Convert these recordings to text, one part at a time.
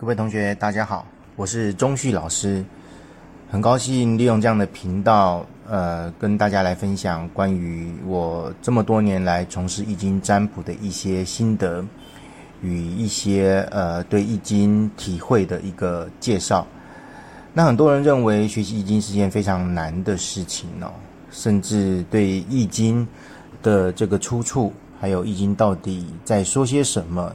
各位同学，大家好，我是钟旭老师，很高兴利用这样的频道，呃，跟大家来分享关于我这么多年来从事易经占卜的一些心得与一些呃对易经体会的一个介绍。那很多人认为学习易经是件非常难的事情哦，甚至对易经的这个出处，还有易经到底在说些什么。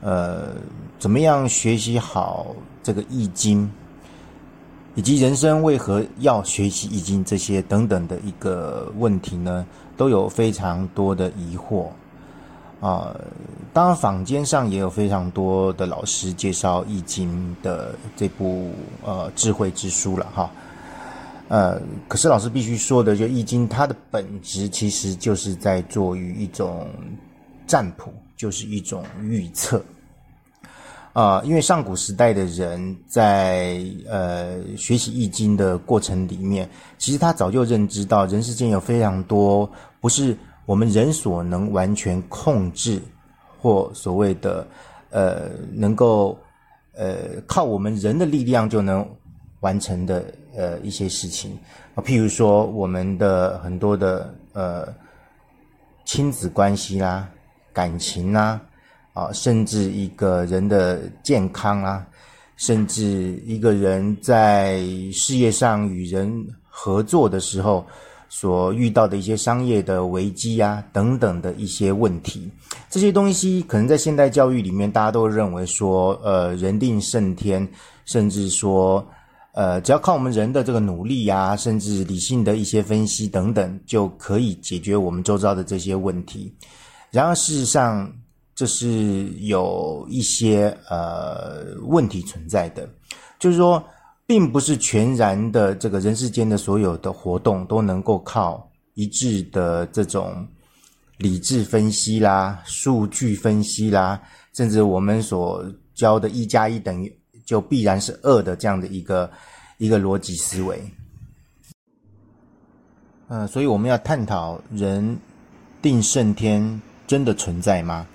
呃，怎么样学习好这个易经，以及人生为何要学习易经这些等等的一个问题呢？都有非常多的疑惑啊。当然，坊间上也有非常多的老师介绍易经的这部呃智慧之书了哈。呃，可是老师必须说的，就易经它的本质其实就是在做于一种占卜。就是一种预测，啊，因为上古时代的人在呃学习易经的过程里面，其实他早就认知到人世间有非常多不是我们人所能完全控制或所谓的呃能够呃靠我们人的力量就能完成的呃一些事情啊，譬如说我们的很多的呃亲子关系啦。感情啊，啊，甚至一个人的健康啊，甚至一个人在事业上与人合作的时候所遇到的一些商业的危机啊，等等的一些问题，这些东西可能在现代教育里面，大家都认为说，呃，人定胜天，甚至说，呃，只要靠我们人的这个努力呀，甚至理性的一些分析等等，就可以解决我们周遭的这些问题。然而，事实上，这是有一些呃问题存在的，就是说，并不是全然的这个人世间的所有的活动都能够靠一致的这种理智分析啦、数据分析啦，甚至我们所教的“一加一等于就必然是二”的这样的一个一个逻辑思维。呃，所以我们要探讨人定胜天。真的存在吗？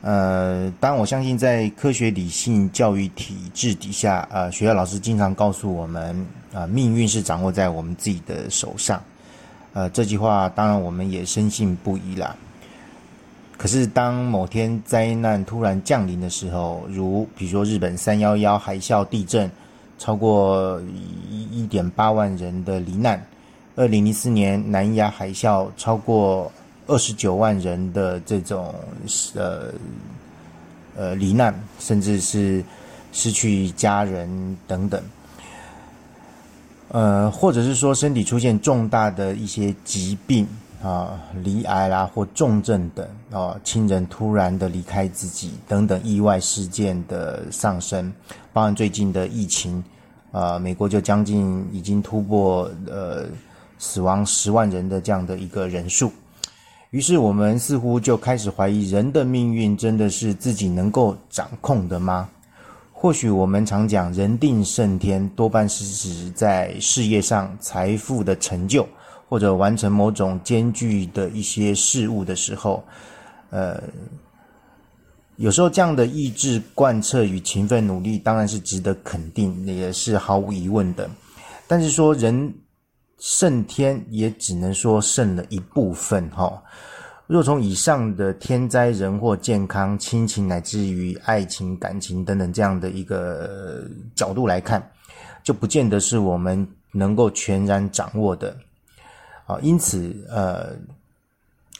呃，当，我相信在科学理性教育体制底下，呃，学校老师经常告诉我们，啊，命运是掌握在我们自己的手上。呃，这句话当然我们也深信不疑啦。可是，当某天灾难突然降临的时候，如比如说日本三幺幺海啸地震，超过一一点八万人的罹难；二零零四年南亚海啸，超过。二十九万人的这种呃呃罹难，甚至是失去家人等等，呃，或者是说身体出现重大的一些疾病啊，罹癌啦或重症等啊，亲人突然的离开自己等等意外事件的上升，包含最近的疫情啊，美国就将近已经突破呃死亡十万人的这样的一个人数。于是我们似乎就开始怀疑，人的命运真的是自己能够掌控的吗？或许我们常讲“人定胜天”，多半是指在事业上财富的成就，或者完成某种艰巨的一些事物的时候，呃，有时候这样的意志贯彻与勤奋努力，当然是值得肯定，也是毫无疑问的。但是说人。胜天也只能说胜了一部分哈。若从以上的天灾人祸、健康、亲情乃至于爱情、感情等等这样的一个角度来看，就不见得是我们能够全然掌握的啊。因此，呃，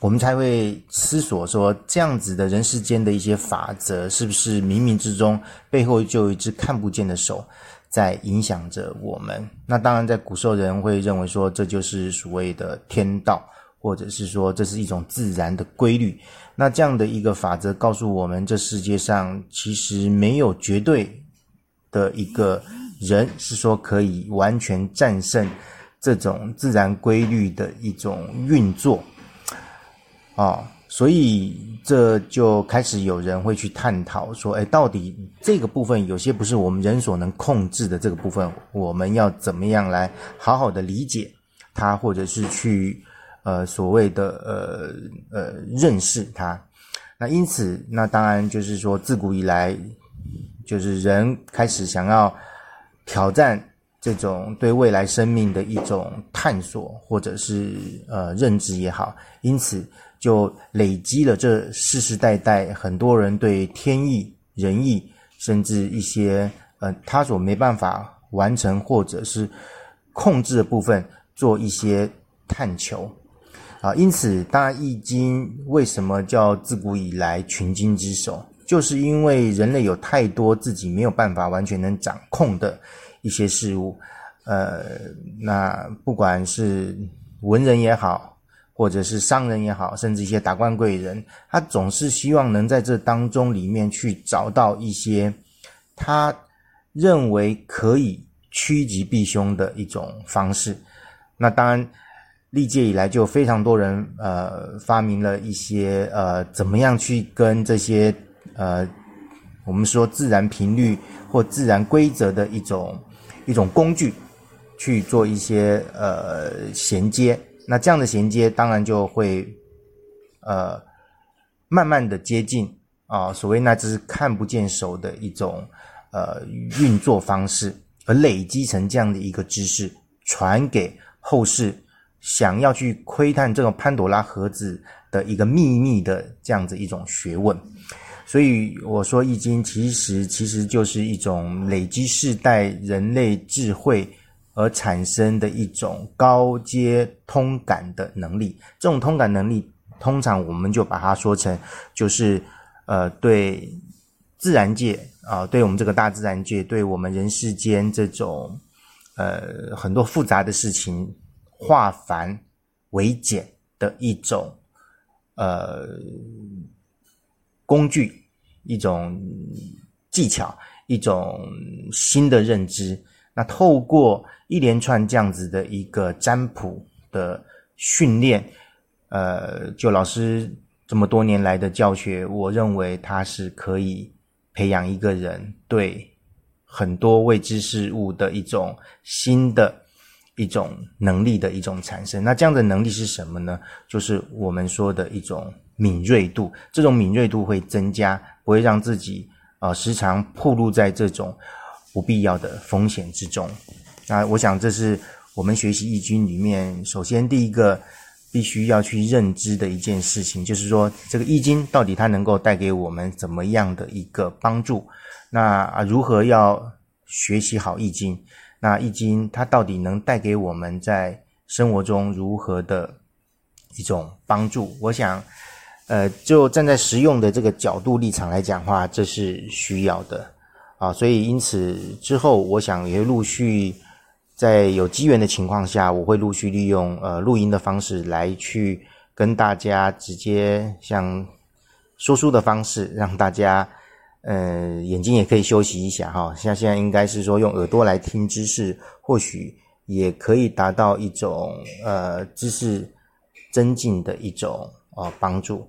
我们才会思索说，这样子的人世间的一些法则，是不是冥冥之中背后就有一只看不见的手？在影响着我们。那当然，在古时候人会认为说，这就是所谓的天道，或者是说这是一种自然的规律。那这样的一个法则告诉我们，这世界上其实没有绝对的一个人是说可以完全战胜这种自然规律的一种运作啊。所以这就开始有人会去探讨说，哎，到底这个部分有些不是我们人所能控制的这个部分，我们要怎么样来好好的理解它，或者是去呃所谓的呃呃认识它？那因此，那当然就是说，自古以来就是人开始想要挑战这种对未来生命的一种探索，或者是呃认知也好，因此就累积了这世世代代很多人对天意、人意，甚至一些呃他所没办法完成或者是控制的部分，做一些探求。啊，因此，大，《易经》为什么叫自古以来群经之首，就是因为人类有太多自己没有办法完全能掌控的一些事物。呃，那不管是文人也好，或者是商人也好，甚至一些达官贵人，他总是希望能在这当中里面去找到一些他认为可以趋吉避凶的一种方式。那当然。历届以来，就非常多人呃发明了一些呃怎么样去跟这些呃我们说自然频率或自然规则的一种一种工具去做一些呃衔接。那这样的衔接，当然就会呃慢慢的接近啊，所谓那只看不见手的一种呃运作方式，而累积成这样的一个知识，传给后世。想要去窥探这个潘多拉盒子的一个秘密的这样子一种学问，所以我说《易经》其实其实就是一种累积世代人类智慧而产生的一种高阶通感的能力。这种通感能力，通常我们就把它说成就是呃对自然界啊，对我们这个大自然界，对我们人世间这种呃很多复杂的事情。化繁为简的一种呃工具，一种技巧，一种新的认知。那透过一连串这样子的一个占卜的训练，呃，就老师这么多年来的教学，我认为它是可以培养一个人对很多未知事物的一种新的。一种能力的一种产生，那这样的能力是什么呢？就是我们说的一种敏锐度。这种敏锐度会增加，不会让自己啊时常暴露在这种不必要的风险之中。那我想，这是我们学习易经里面首先第一个必须要去认知的一件事情，就是说这个易经到底它能够带给我们怎么样的一个帮助？那，如何要学习好易经？那易经它到底能带给我们在生活中如何的一种帮助？我想，呃，就站在实用的这个角度立场来讲话，这是需要的啊。所以因此之后，我想也陆续在有机缘的情况下，我会陆续利用呃录音的方式来去跟大家直接像说书的方式，让大家。呃，眼睛也可以休息一下哈。像现在应该是说用耳朵来听知识，或许也可以达到一种呃知识增进的一种呃帮助。